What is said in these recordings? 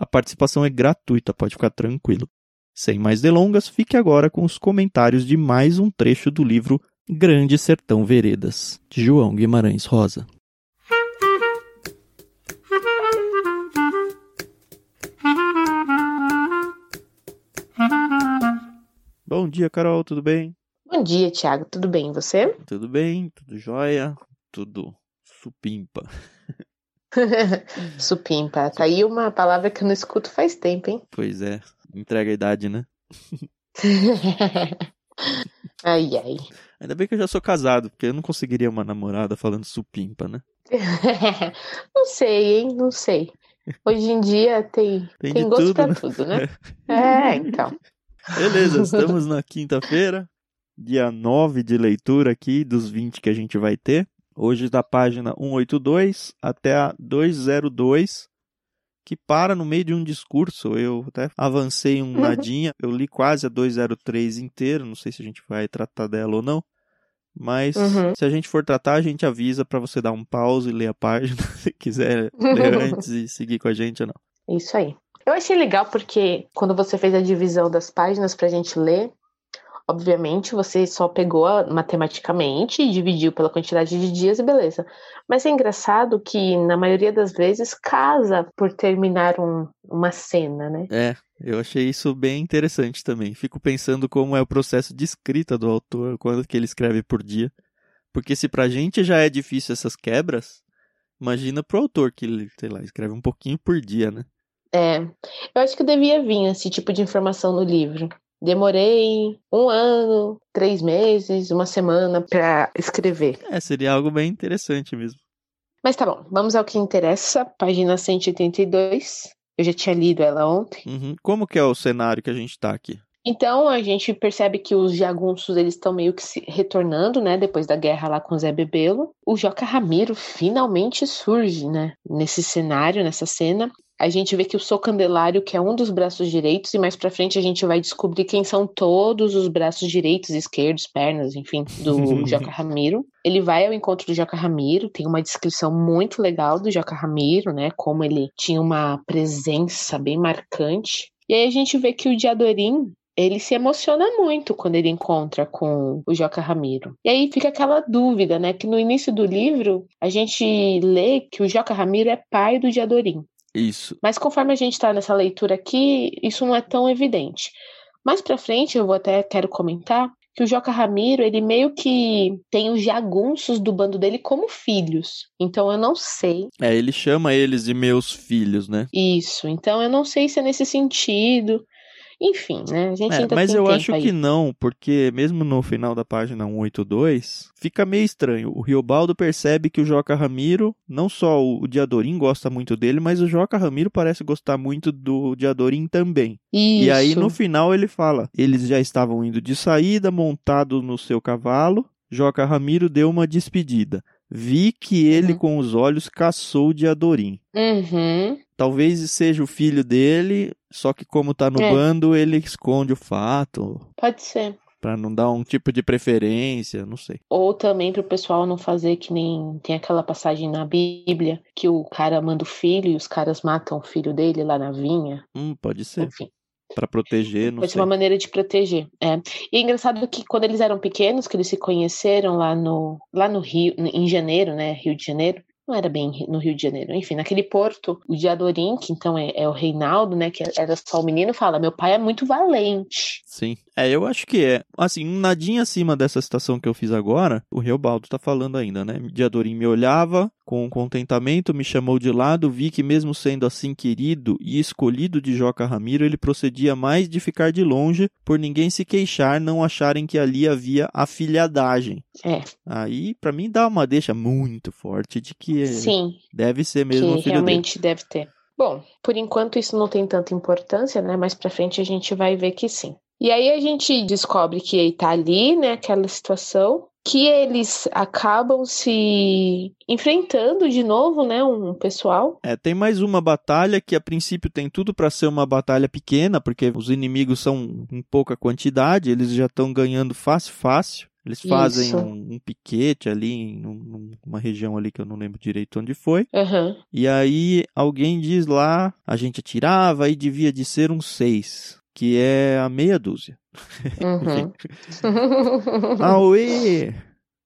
A participação é gratuita, pode ficar tranquilo. Sem mais delongas, fique agora com os comentários de mais um trecho do livro Grande Sertão Veredas, de João Guimarães Rosa. Bom dia, Carol, tudo bem? Bom dia, Thiago, tudo bem? E você? Tudo bem, tudo jóia, tudo supimpa. Supimpa. Tá aí uma palavra que eu não escuto faz tempo, hein? Pois é, entrega a idade, né? ai, ai. Ainda bem que eu já sou casado, porque eu não conseguiria uma namorada falando supimpa, né? não sei, hein? Não sei. Hoje em dia tem, tem, tem gosto tudo, pra né? tudo, né? é, então. Beleza, estamos na quinta-feira, dia 9 de leitura aqui, dos 20 que a gente vai ter. Hoje da página 182 até a 202, que para no meio de um discurso. Eu até avancei um nadinha, eu li quase a 203 inteiro, não sei se a gente vai tratar dela ou não. Mas uhum. se a gente for tratar, a gente avisa para você dar um pause e ler a página, se quiser ler antes e seguir com a gente ou não. Isso aí. Eu achei legal porque quando você fez a divisão das páginas pra gente ler, Obviamente, você só pegou matematicamente e dividiu pela quantidade de dias e beleza. Mas é engraçado que, na maioria das vezes, casa por terminar um, uma cena, né? É, eu achei isso bem interessante também. Fico pensando como é o processo de escrita do autor, quando que ele escreve por dia. Porque se pra gente já é difícil essas quebras, imagina pro autor que ele, sei lá, escreve um pouquinho por dia, né? É, eu acho que devia vir esse tipo de informação no livro. Demorei um ano, três meses, uma semana para escrever. É, seria algo bem interessante mesmo. Mas tá bom, vamos ao que interessa, página 182. Eu já tinha lido ela ontem. Uhum. Como que é o cenário que a gente tá aqui? Então a gente percebe que os jagunços eles estão meio que se retornando, né, depois da guerra lá com Zé Bebelo. O Joca Ramiro finalmente surge, né, nesse cenário, nessa cena a gente vê que o Sou Candelário, que é um dos braços direitos, e mais pra frente a gente vai descobrir quem são todos os braços direitos, esquerdos, pernas, enfim, do Joca Ramiro. Ele vai ao encontro do Joca Ramiro, tem uma descrição muito legal do Joca Ramiro, né? Como ele tinha uma presença bem marcante. E aí a gente vê que o Diadorim, ele se emociona muito quando ele encontra com o Joca Ramiro. E aí fica aquela dúvida, né? Que no início do livro a gente lê que o Joca Ramiro é pai do Diadorim. Isso. Mas conforme a gente está nessa leitura aqui, isso não é tão evidente. Mais para frente, eu vou até quero comentar que o Joca Ramiro, ele meio que tem os jagunços do bando dele como filhos. Então eu não sei. É, ele chama eles de meus filhos, né? Isso. Então eu não sei se é nesse sentido. Enfim, né? A gente é, ainda mas eu acho aí. que não, porque mesmo no final da página 182, fica meio estranho. O Riobaldo percebe que o Joca Ramiro, não só o Diadorim gosta muito dele, mas o Joca Ramiro parece gostar muito do Diadorim também. Isso. E aí no final ele fala: eles já estavam indo de saída, montado no seu cavalo. Joca Ramiro deu uma despedida. Vi que ele Uhum. com os olhos caçou o Diadorim. Uhum. Talvez seja o filho dele, só que como tá no É. bando, ele esconde o fato, Pode ser. Pra não dar um tipo de preferência, não sei. Ou também para o pessoal não fazer que nem tem aquela passagem na Bíblia que o cara manda o filho e os caras matam o filho dele lá na vinha. Hum, pode ser. Enfim. Pra proteger, não Pode ser sei. uma maneira de proteger. É. E é engraçado que quando eles eram pequenos, que eles se conheceram lá no, lá no Rio, em janeiro, né? Rio de Janeiro. Não era bem no Rio de Janeiro. Enfim, naquele porto, o Diadorim, que então é, é o Reinaldo, né? Que era só o menino, fala: Meu pai é muito valente. Sim. É, eu acho que é. Assim, um nadinha acima dessa citação que eu fiz agora, o Reobaldo tá falando ainda, né? Diadorim me olhava com contentamento, me chamou de lado, vi que mesmo sendo assim querido e escolhido de Joca Ramiro, ele procedia mais de ficar de longe, por ninguém se queixar, não acharem que ali havia afilhadagem. É. Aí, pra mim, dá uma deixa muito forte de que Sim. deve ser mesmo que realmente deve ter. Bom, por enquanto isso não tem tanta importância, né? Mais pra frente a gente vai ver que sim. E aí a gente descobre que ele tá ali, né? Aquela situação que eles acabam se enfrentando de novo, né, um pessoal. É, tem mais uma batalha que a princípio tem tudo para ser uma batalha pequena, porque os inimigos são em pouca quantidade, eles já estão ganhando fácil fácil. Eles fazem um, um, piquete ali em um, uma região ali que eu não lembro direito onde foi. Uhum. E aí alguém diz lá, a gente atirava e devia de ser um seis, que é a meia dúzia. Uhum. Aue!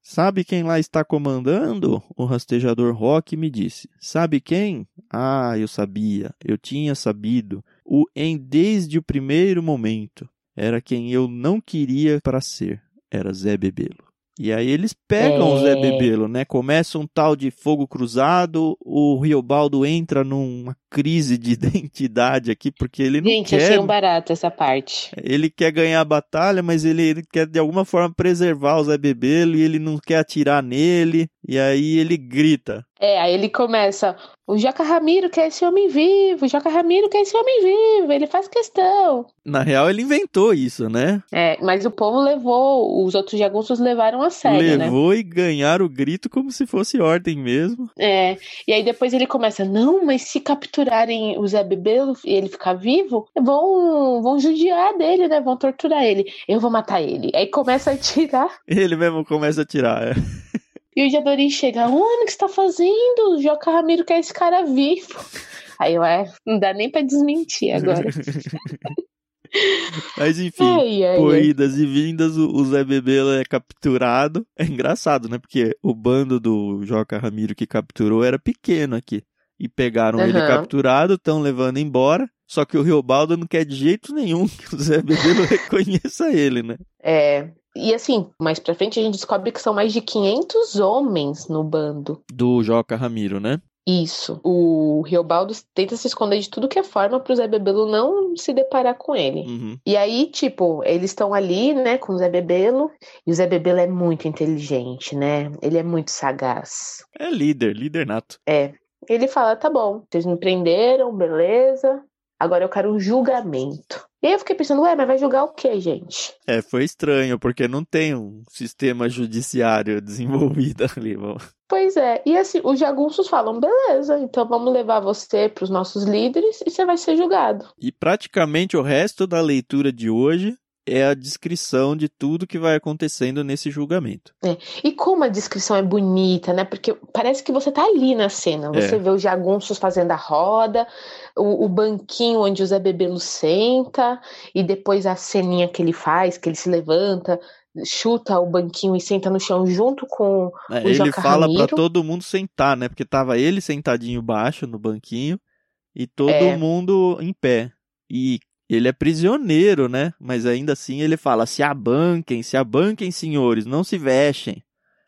Sabe quem lá está comandando? O rastejador Rock me disse. Sabe quem? Ah, eu sabia, eu tinha sabido. O em desde o primeiro momento. Era quem eu não queria para ser. Era Zé Bebelo. E aí eles pegam é... o Zé é. Bebelo, né? Começa um tal de fogo cruzado, o Riobaldo entra numa crise de identidade aqui, porque ele não Gente, quer... achei um barato essa parte. Ele quer ganhar a batalha, mas ele, ele quer de alguma forma preservar o Zé Bebelo e ele não quer atirar nele. E aí ele grita. É, aí ele começa, o Joca Ramiro quer esse homem vivo, o Joca Ramiro quer esse homem vivo, ele faz questão. Na real, ele inventou isso, né? É, mas o povo levou, os outros jagunços levaram a sério, levou né? Levou e ganharam o grito como se fosse ordem mesmo. É, e aí depois ele começa, não, mas se capturarem o Zé Bebelo e ele ficar vivo, vão, vão judiar dele, né? Vão torturar ele. Eu vou matar ele. Aí começa a atirar. Ele mesmo começa a atirar, é. E o Jadorim chega, o que está fazendo? O Joca Ramiro quer esse cara vivo. Aí eu, é, não dá nem para desmentir agora. Mas enfim, ai, ai, corridas ai. e vindas, o Zé Bebelo é capturado. É engraçado, né? Porque o bando do Joca Ramiro que capturou era pequeno aqui. E pegaram uhum. ele capturado, estão levando embora. Só que o Riobaldo não quer de jeito nenhum que o Zé Bebelo reconheça ele, né? É, e assim, mais pra frente a gente descobre que são mais de 500 homens no bando. Do Joca Ramiro, né? Isso. O Riobaldo tenta se esconder de tudo que é forma pro Zé Bebelo não se deparar com ele. Uhum. E aí, tipo, eles estão ali, né, com o Zé Bebelo, e o Zé Bebelo é muito inteligente, né? Ele é muito sagaz. É líder, líder nato. É. Ele fala: tá bom, vocês me prenderam, beleza. Agora eu quero um julgamento. E aí eu fiquei pensando, ué, mas vai julgar o quê, gente? É, foi estranho, porque não tem um sistema judiciário desenvolvido ali. Pois é, e assim, os jagunços falam, beleza, então vamos levar você para os nossos líderes e você vai ser julgado. E praticamente o resto da leitura de hoje é a descrição de tudo que vai acontecendo nesse julgamento. É. E como a descrição é bonita, né? Porque parece que você tá ali na cena. Você é. vê os jagunços fazendo a roda, o, o, banquinho onde o Zé Bebelo senta, e depois a ceninha que ele faz, que ele se levanta, chuta o banquinho e senta no chão junto com é, o Ele fala para todo mundo sentar, né? Porque tava ele sentadinho baixo no banquinho e todo é. mundo em pé. E ele é prisioneiro, né? Mas ainda assim ele fala: se abanquem, se abanquem, senhores, não se vexem.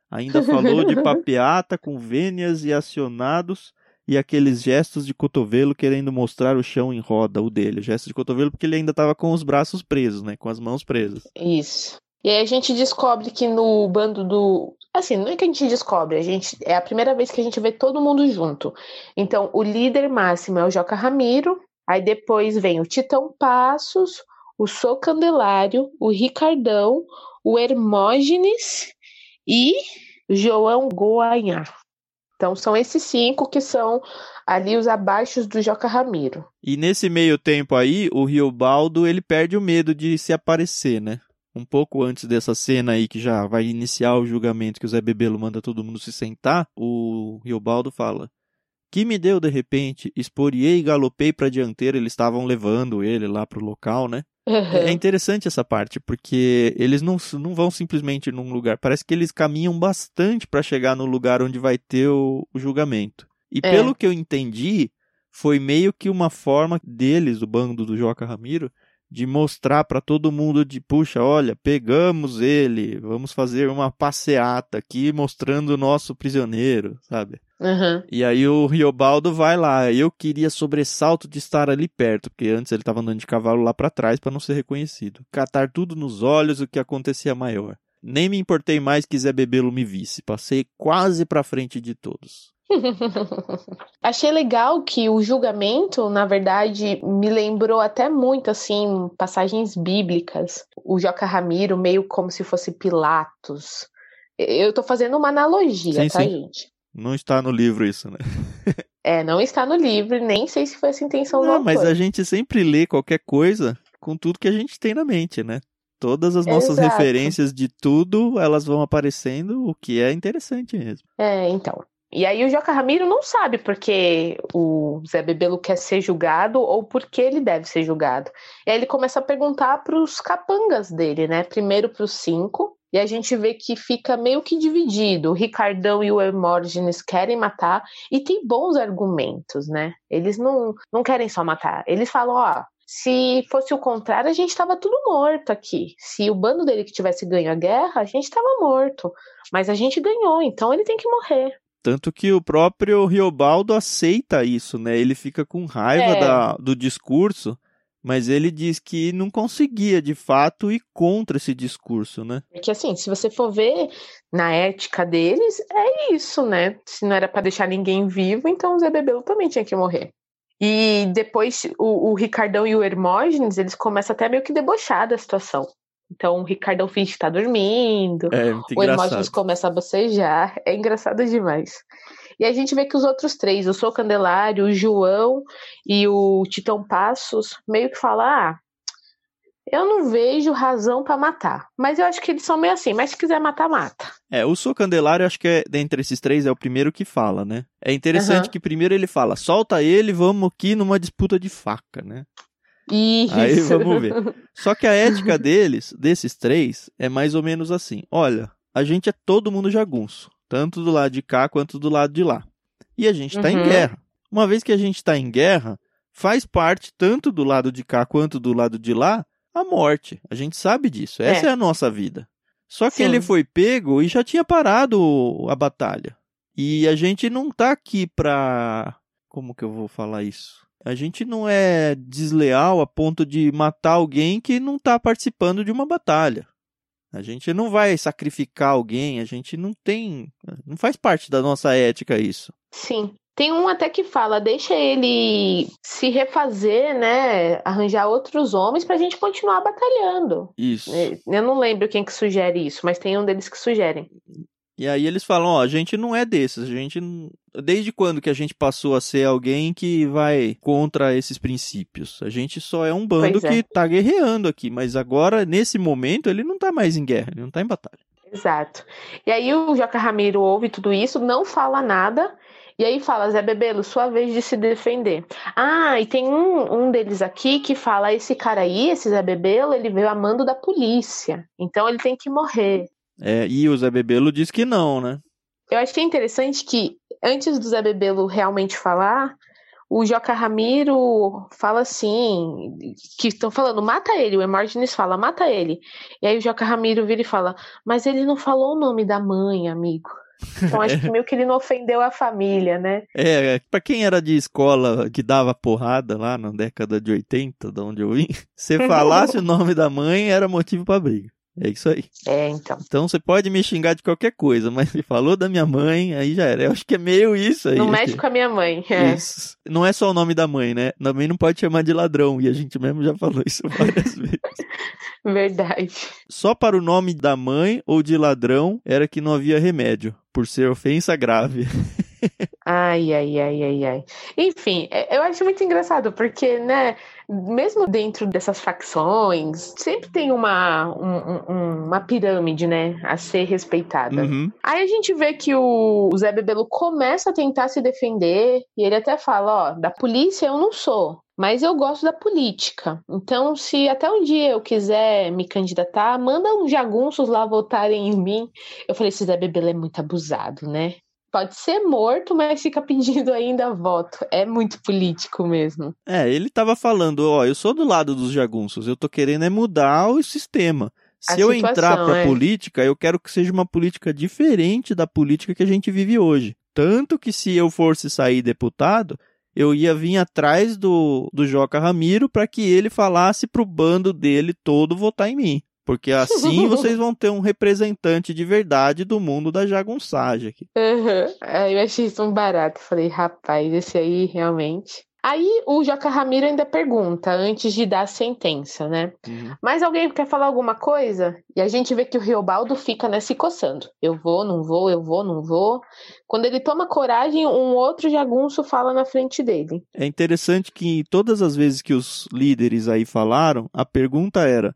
Ainda falou de papeata com vênias e acionados e aqueles gestos de cotovelo querendo mostrar o chão em roda, o dele. Gesto de cotovelo porque ele ainda estava com os braços presos, né? Com as mãos presas. Isso. E aí a gente descobre que no bando do. Assim, não é que a gente descobre, a gente é a primeira vez que a gente vê todo mundo junto. Então, o líder máximo é o Joca Ramiro, Aí depois vem o Titão Passos, o Sou Candelário, o Ricardão, o Hermógenes e João Goanhá. Então são esses cinco que são ali os abaixos do Joca Ramiro. E nesse meio tempo aí, o Riobaldo ele perde o medo de se aparecer, né? Um pouco antes dessa cena aí que já vai iniciar o julgamento que o Zé Bebelo manda todo mundo se sentar, o Riobaldo fala: que me deu de repente, esporiei e galopei para dianteira, eles estavam levando ele lá para o local, né? Uhum. É interessante essa parte, porque eles não, não vão simplesmente num lugar, parece que eles caminham bastante para chegar no lugar onde vai ter o, o julgamento. E é. pelo que eu entendi, foi meio que uma forma deles, do bando do Joca Ramiro, de mostrar para todo mundo de puxa, olha, pegamos ele, vamos fazer uma passeata aqui mostrando o nosso prisioneiro, sabe? Uhum. E aí o Riobaldo vai lá. Eu queria sobressalto de estar ali perto, porque antes ele estava andando de cavalo lá para trás para não ser reconhecido. Catar tudo nos olhos o que acontecia maior. Nem me importei mais que Zé Bebelo me visse. Passei quase para frente de todos. Achei legal que o julgamento, na verdade, me lembrou até muito assim passagens bíblicas. O Joca Ramiro meio como se fosse Pilatos. Eu tô fazendo uma analogia, sim, tá, sim. gente? Não está no livro isso, né? é, não está no livro, nem sei se foi essa a intenção não, do autor. mas a gente sempre lê qualquer coisa com tudo que a gente tem na mente, né? Todas as nossas Exato. referências de tudo, elas vão aparecendo, o que é interessante mesmo. É, então. E aí o Joca Ramiro não sabe porque o Zé Bebelo quer ser julgado ou por que ele deve ser julgado. E aí ele começa a perguntar para os capangas dele, né? Primeiro para os cinco, e a gente vê que fica meio que dividido. O Ricardão e o Hermógenes querem matar e tem bons argumentos, né? Eles não, não querem só matar. Eles falam, ó, se fosse o contrário, a gente estava tudo morto aqui. Se o bando dele que tivesse ganho a guerra, a gente estava morto. Mas a gente ganhou, então ele tem que morrer. Tanto que o próprio Riobaldo aceita isso, né? Ele fica com raiva é. da, do discurso, mas ele diz que não conseguia de fato ir contra esse discurso, né? É que assim, se você for ver na ética deles, é isso, né? Se não era para deixar ninguém vivo, então o Zé Bebelo também tinha que morrer. E depois o, o Ricardão e o Hermógenes, eles começam até meio que debochar da situação. Então o Ricardão finge que tá dormindo, é, o Hermógenes começa a bocejar, é engraçado demais. E a gente vê que os outros três, o Sou Candelário, o João e o Titão Passos, meio que falam: ah, eu não vejo razão para matar. Mas eu acho que eles são meio assim, mas se quiser matar, mata. É, o Sou Candelário, acho que é, dentre esses três, é o primeiro que fala, né? É interessante uhum. que primeiro ele fala: solta ele, vamos aqui numa disputa de faca, né? Isso. Aí vamos ver. Só que a ética deles, desses três, é mais ou menos assim: olha, a gente é todo mundo jagunço, tanto do lado de cá quanto do lado de lá. E a gente está uhum. em guerra. Uma vez que a gente está em guerra, faz parte tanto do lado de cá quanto do lado de lá a morte. A gente sabe disso. Essa é, é a nossa vida. Só que Sim. ele foi pego e já tinha parado a batalha. E a gente não tá aqui pra. Como que eu vou falar isso? A gente não é desleal a ponto de matar alguém que não está participando de uma batalha. A gente não vai sacrificar alguém, a gente não tem. Não faz parte da nossa ética isso. Sim. Tem um até que fala, deixa ele se refazer, né? Arranjar outros homens pra gente continuar batalhando. Isso. É, eu não lembro quem que sugere isso, mas tem um deles que sugerem. E aí eles falam, ó, a gente não é desses, a gente desde quando que a gente passou a ser alguém que vai contra esses princípios? A gente só é um bando é. que tá guerreando aqui, mas agora nesse momento ele não tá mais em guerra, ele não tá em batalha. Exato. E aí o Joca Ramiro ouve tudo isso, não fala nada, e aí fala, Zé Bebelo, sua vez de se defender. Ah, e tem um, um deles aqui que fala, esse cara aí, esse Zé Bebelo, ele veio a mando da polícia, então ele tem que morrer. É, e o Zé Bebelo diz que não, né? Eu achei interessante que, antes do Zé Bebelo realmente falar, o Joca Ramiro fala assim, que estão falando, mata ele, o Emergenes fala, mata ele. E aí o Joca Ramiro vira e fala, mas ele não falou o nome da mãe, amigo. Então acho que meio que ele não ofendeu a família, né? É, é, pra quem era de escola que dava porrada lá na década de 80, de onde eu vim, se falasse o nome da mãe era motivo para briga. É isso aí. É, então. Então você pode me xingar de qualquer coisa, mas se falou da minha mãe, aí já era. Eu acho que é meio isso aí. Não mexe com a minha mãe. É. Isso. Não é só o nome da mãe, né? Também não pode chamar de ladrão. E a gente mesmo já falou isso várias vezes. Verdade. Só para o nome da mãe ou de ladrão era que não havia remédio, por ser ofensa grave. ai, ai, ai, ai, ai. Enfim, é, eu acho muito engraçado, porque, né? mesmo dentro dessas facções, sempre tem uma, um, uma pirâmide, né, a ser respeitada. Uhum. Aí a gente vê que o Zé Bebelo começa a tentar se defender, e ele até fala, ó, da polícia eu não sou, mas eu gosto da política. Então, se até um dia eu quiser me candidatar, manda uns jagunços lá votarem em mim. Eu falei, esse Zé Bebelo é muito abusado, né? Pode ser morto, mas fica pedindo ainda voto. É muito político mesmo. É, ele tava falando, ó, eu sou do lado dos jagunços, eu tô querendo é mudar o sistema. Se a eu situação, entrar pra é. política, eu quero que seja uma política diferente da política que a gente vive hoje. Tanto que se eu fosse sair deputado, eu ia vir atrás do, do Joca Ramiro para que ele falasse pro bando dele todo votar em mim Porque assim vocês vão ter um representante de verdade do mundo da jagunçagem aqui. Uhum. Eu achei isso um barato. Falei, rapaz, esse aí realmente. Aí o Joca Ramiro ainda pergunta, antes de dar a sentença, né? Uhum. Mas alguém quer falar alguma coisa? E a gente vê que o Riobaldo fica né, se coçando. Eu vou, não vou, eu vou, não vou. Quando ele toma coragem, um outro jagunço fala na frente dele. É interessante que todas as vezes que os líderes aí falaram, a pergunta era: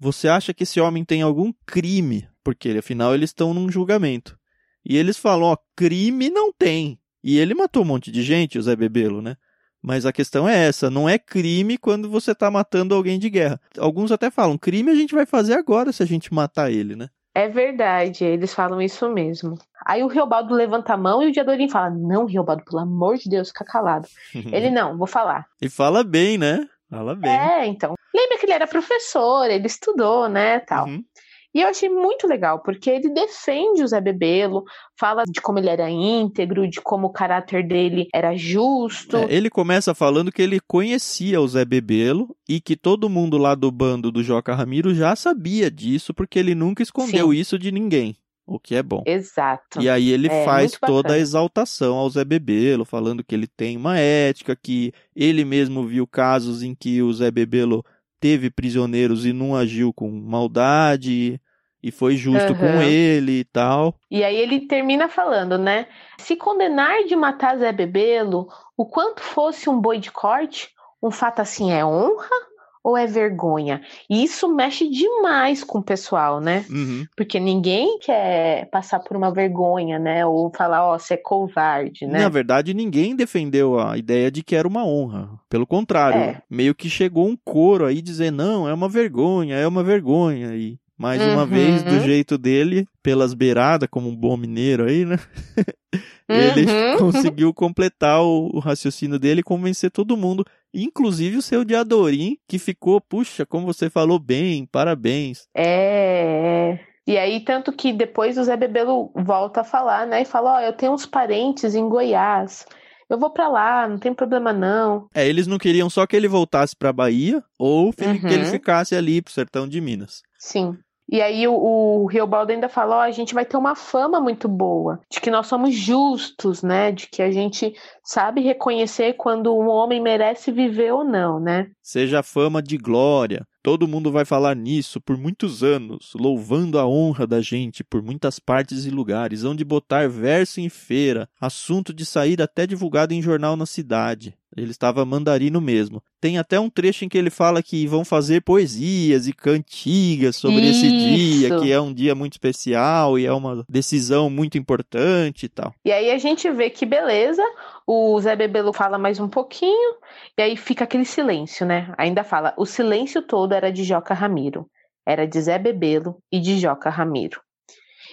Você acha que esse homem tem algum crime? Porque afinal eles estão num julgamento. E eles falam: Ó, crime não tem. E ele matou um monte de gente, o Zé Bebelo, né? Mas a questão é essa, não é crime quando você está matando alguém de guerra. Alguns até falam, crime a gente vai fazer agora se a gente matar ele, né? É verdade, eles falam isso mesmo. Aí o Riobaldo levanta a mão e o Diadorim fala: Não, Riobaldo, pelo amor de Deus, fica calado. ele não, vou falar. E fala bem, né? Fala bem. É, então. Lembra que ele era professor, ele estudou, né, tal. Uhum. E eu achei muito legal, porque ele defende o Zé Bebelo, fala de como ele era íntegro, de como o caráter dele era justo. É, ele começa falando que ele conhecia o Zé Bebelo e que todo mundo lá do bando do Joca Ramiro já sabia disso, porque ele nunca escondeu Sim. isso de ninguém. O que é bom. Exato. E aí ele é, faz toda a exaltação ao Zé Bebelo, falando que ele tem uma ética, que ele mesmo viu casos em que o Zé Bebelo teve prisioneiros e não agiu com maldade e foi justo uhum. com ele e tal. E aí ele termina falando, né? Se condenar de matar Zé Bebelo, o quanto fosse um boi de corte, um fato assim é honra ou é vergonha? E isso mexe demais com o pessoal, né? Uhum. Porque ninguém quer passar por uma vergonha, né? Ou falar, ó, oh, você é covarde, né? Na verdade, ninguém defendeu a ideia de que era uma honra. Pelo contrário, é. meio que chegou um coro aí dizer, não, é uma vergonha, é uma vergonha. E mais uhum. uma vez, do jeito dele, pelas beiradas, como um bom mineiro aí, né? ele uhum. conseguiu completar o, o, raciocínio dele e convencer todo mundo, inclusive o seu Diadorim, que ficou, puxa, como você falou bem, parabéns. É, é. E aí, tanto que depois o Zé Bebelo volta a falar, né? E fala: Ó, oh, eu tenho uns parentes em Goiás. Eu vou para lá, não tem problema não. É, eles não queriam só que ele voltasse pra Bahia ou uhum. que ele uhum. ficasse ali pro sertão de Minas. Sim. E aí o, o Riobaldo ainda falou, oh, a gente vai ter uma fama muito boa, de que nós somos justos, né? De que a gente sabe reconhecer quando um homem merece viver ou não, né? Seja fama de glória. Todo mundo vai falar nisso por muitos anos, louvando a honra da gente por muitas partes e lugares, onde botar verso em feira, assunto de sair até divulgado em jornal na cidade. Ele estava mandarino mesmo. Tem até um trecho em que ele fala que vão fazer poesias e cantigas sobre Isso. esse dia, que é um dia muito especial e é uma decisão muito importante e tal. E aí a gente vê que beleza, o Zé Bebelo fala mais um pouquinho, e aí fica aquele silêncio, né? Ainda fala, o silêncio todo era de Joca Ramiro. Era de Zé Bebelo e de Joca Ramiro.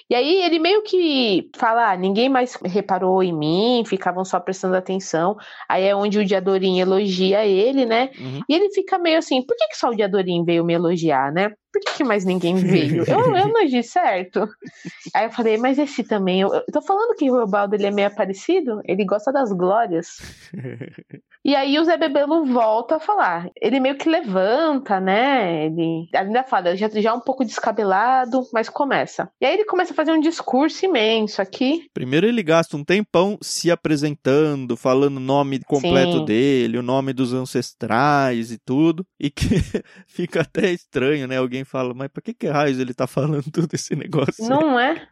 E aí ele meio que fala, ah, ninguém mais reparou em mim, ficavam só prestando atenção. Aí é onde o Diadorim elogia ele, né? Uhum. E ele fica meio assim, por que, que só o Diadorim veio me elogiar, né? Por que, que mais ninguém veio? eu, eu não agi certo. Aí eu falei, mas esse também, eu, eu tô falando que o Robaldo ele é meio parecido, ele gosta das glórias. E aí o Zé Bebelo volta a falar. Ele meio que levanta, né? Ele ainda fala, já, já um pouco descabelado, mas começa. E aí ele começa a fazer um discurso imenso aqui. Primeiro ele gasta um tempão se apresentando, falando o nome completo Sim. dele, o nome dos ancestrais e tudo. E que fica até estranho, né? Alguém fala, mas pra que que raios ele tá falando tudo esse negócio? Não é?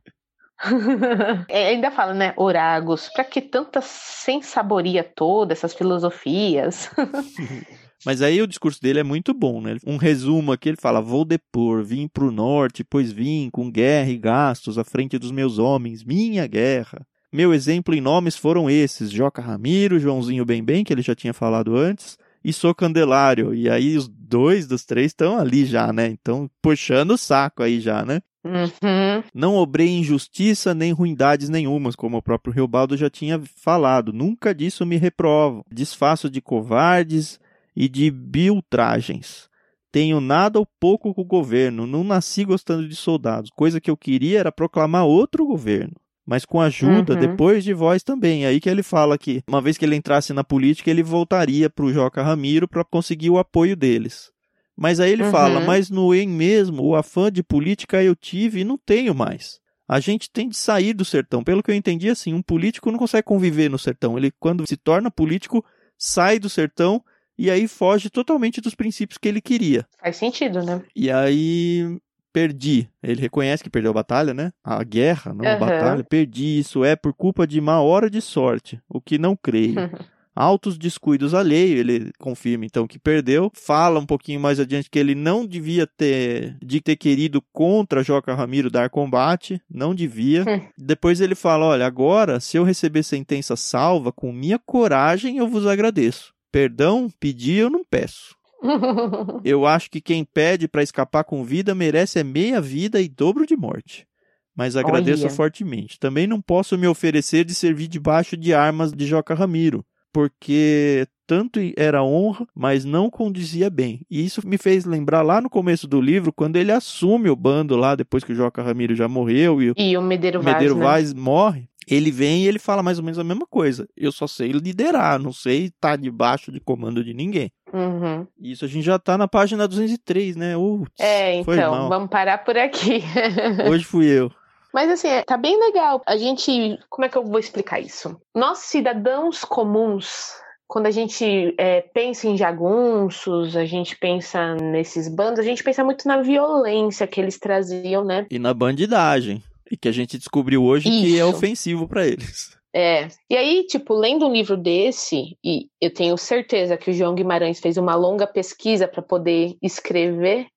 é, ainda fala, né, Oragos, para que tanta sensaboria toda, essas filosofias? Mas aí o discurso dele é muito bom, né? Um resumo aqui, ele fala: Vou depor, vim pro norte, pois vim com guerra e gastos à frente dos meus homens, minha guerra. Meu exemplo em nomes foram esses: Joca Ramiro, Joãozinho Bem Bem, que ele já tinha falado antes, e Sou Candelário. E aí os dois dos três estão ali já, né? Então, puxando o saco aí já, né? Uhum. Não obrei injustiça nem ruindades nenhumas, como o próprio Riobaldo já tinha falado. Nunca disso me reprovo. Desfaço de covardes e de biltragens. Tenho nada ou pouco com o governo. Não nasci gostando de soldados. Coisa que eu queria era proclamar outro governo mas com ajuda uhum. depois de voz também. Aí que ele fala que uma vez que ele entrasse na política, ele voltaria para o Joca Ramiro para conseguir o apoio deles. Mas aí ele Uhum. fala, mas no em mesmo, o afã de política eu tive e não tenho mais. A gente tem de sair do sertão. Pelo que eu entendi, assim, um político não consegue conviver no sertão. Ele, quando se torna político, sai do sertão e aí foge totalmente dos princípios que ele queria. Faz sentido, né? E aí perdi. Ele reconhece que perdeu a batalha, né? A guerra, não a Aham. batalha. Perdi. Isso é por culpa de uma hora de sorte, o que não creio. Altos descuidos alheio, ele confirma então que perdeu. Fala um pouquinho mais adiante que ele não devia ter de ter querido contra Joca Ramiro dar combate, não devia. Hum. Depois ele fala: "Olha, agora se eu receber sentença salva com minha coragem, eu vos agradeço. Perdão, pedir eu não peço. Eu acho que quem pede para escapar com vida merece é meia vida e dobro de morte. Mas agradeço Olha. fortemente. Também não posso me oferecer de servir debaixo de armas de Joca Ramiro, porque tanto era honra, mas não condizia bem. E isso me fez lembrar lá no começo do livro, quando ele assume o bando lá, depois que o Joca Ramiro já morreu e o e o Medeiro Vaz, Medeiro né? Vaz morre, ele vem e ele fala mais ou menos a mesma coisa. Eu só sei liderar, não sei estar debaixo de comando de ninguém. Uhum. Isso a gente já tá na página 203, né? Uts, É, foi então, mal. vamos parar por aqui. Hoje fui eu. Mas assim, é, tá bem legal. A gente. Como é que eu vou explicar isso? Nós, cidadãos comuns, quando a gente é, pensa em jagunços, a gente pensa nesses bandos, a gente pensa muito na violência que eles traziam, né? E na bandidagem. E que a gente descobriu hoje que é Isso. ofensivo pra eles. É. E aí, tipo, lendo um livro desse, e eu tenho certeza que o João Guimarães fez uma longa pesquisa para poder escrever,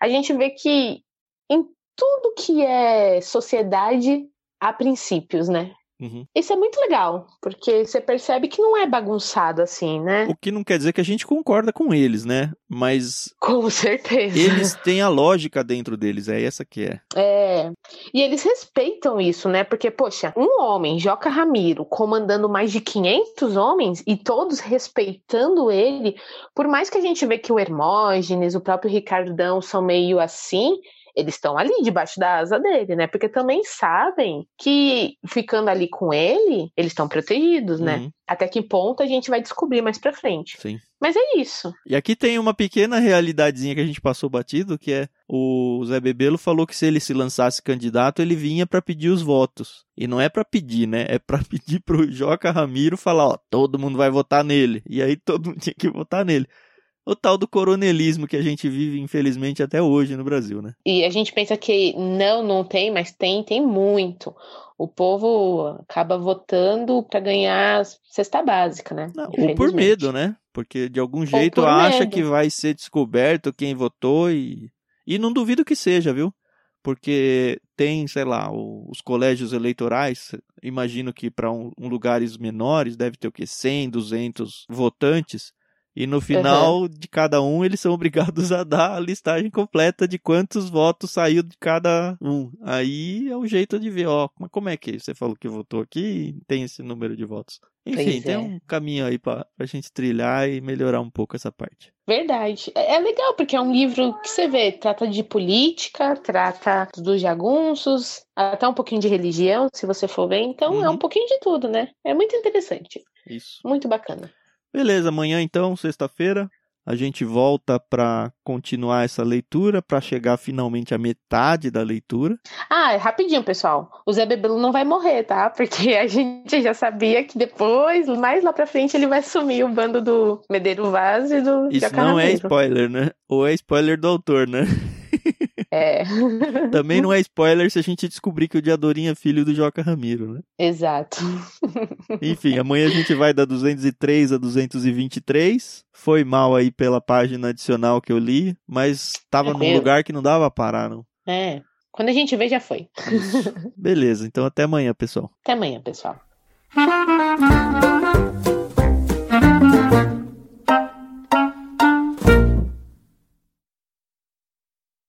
a gente vê que em tudo que é sociedade há princípios, né? Uhum. Isso é muito legal, porque você percebe que não é bagunçado assim, né? O que não quer dizer que a gente concorda com eles, né? Mas Com certeza. eles têm a lógica dentro deles, é essa que é. É. E eles respeitam isso, né? Porque, poxa, um homem, Joca Ramiro, comandando mais de 500 homens e todos respeitando ele, por mais que a gente vê que o Hermógenes, o próprio Ricardão são meio assim, eles estão ali debaixo da asa dele, né? Porque também sabem que ficando ali com ele, eles estão protegidos, né? Uhum, Até que ponto a gente vai descobrir mais pra frente. sim. Mas é isso. E aqui tem uma pequena realidadezinha que a gente passou batido, que é o Zé Bebelo falou que se ele se lançasse candidato, ele vinha pra pedir os votos. E não é pra pedir, né? É pra pedir pro Joca Ramiro falar, ó, todo mundo vai votar nele. E aí todo mundo tinha que votar nele. O tal do coronelismo que a gente vive, infelizmente, até hoje no Brasil, né? E a gente pensa que não, não tem, mas tem, tem muito. O povo acaba votando para ganhar a cesta básica, né? Não, ou por medo, né? Porque de algum jeito acha medo. que vai ser descoberto quem votou e. E não duvido que seja, viu? Porque tem, sei lá, os colégios eleitorais, imagino que para um, um lugares menores deve ter o quê? 100, 200 votantes. E no final de cada um, eles são obrigados a dar a listagem completa de quantos votos saiu de cada um. Aí é o jeito de ver, ó, mas como é que você falou que votou aqui e tem esse número de votos? Enfim, tem é. um caminho aí pra, pra gente trilhar e melhorar um pouco essa parte. Verdade. É é legal, porque é um livro que você vê, trata de política, trata dos jagunços, até um pouquinho de religião, se você for ver. Então é Uhum. um pouquinho de tudo, né? É muito interessante. Isso. Muito bacana. Beleza, amanhã então, sexta-feira, a gente volta pra continuar essa leitura, pra chegar finalmente à metade da leitura. Ah, rapidinho, pessoal. O Zé Bebelo não vai morrer, tá? Porque a gente já sabia que depois, mais lá pra frente, ele vai assumir o bando do Medeiro Vaz e do Isso não é spoiler, né? Ou é spoiler do autor, né? É. Também não é spoiler se a gente descobrir que o Diadorim é filho do Joca Ramiro, né? Exato. Enfim, amanhã a gente vai da 203 a 223. Foi mal aí pela página adicional que eu li, mas tava num Tranquilo. lugar que não dava pra parar, não. É. Quando a gente vê, já foi. Beleza, então até amanhã, pessoal. Até amanhã, pessoal.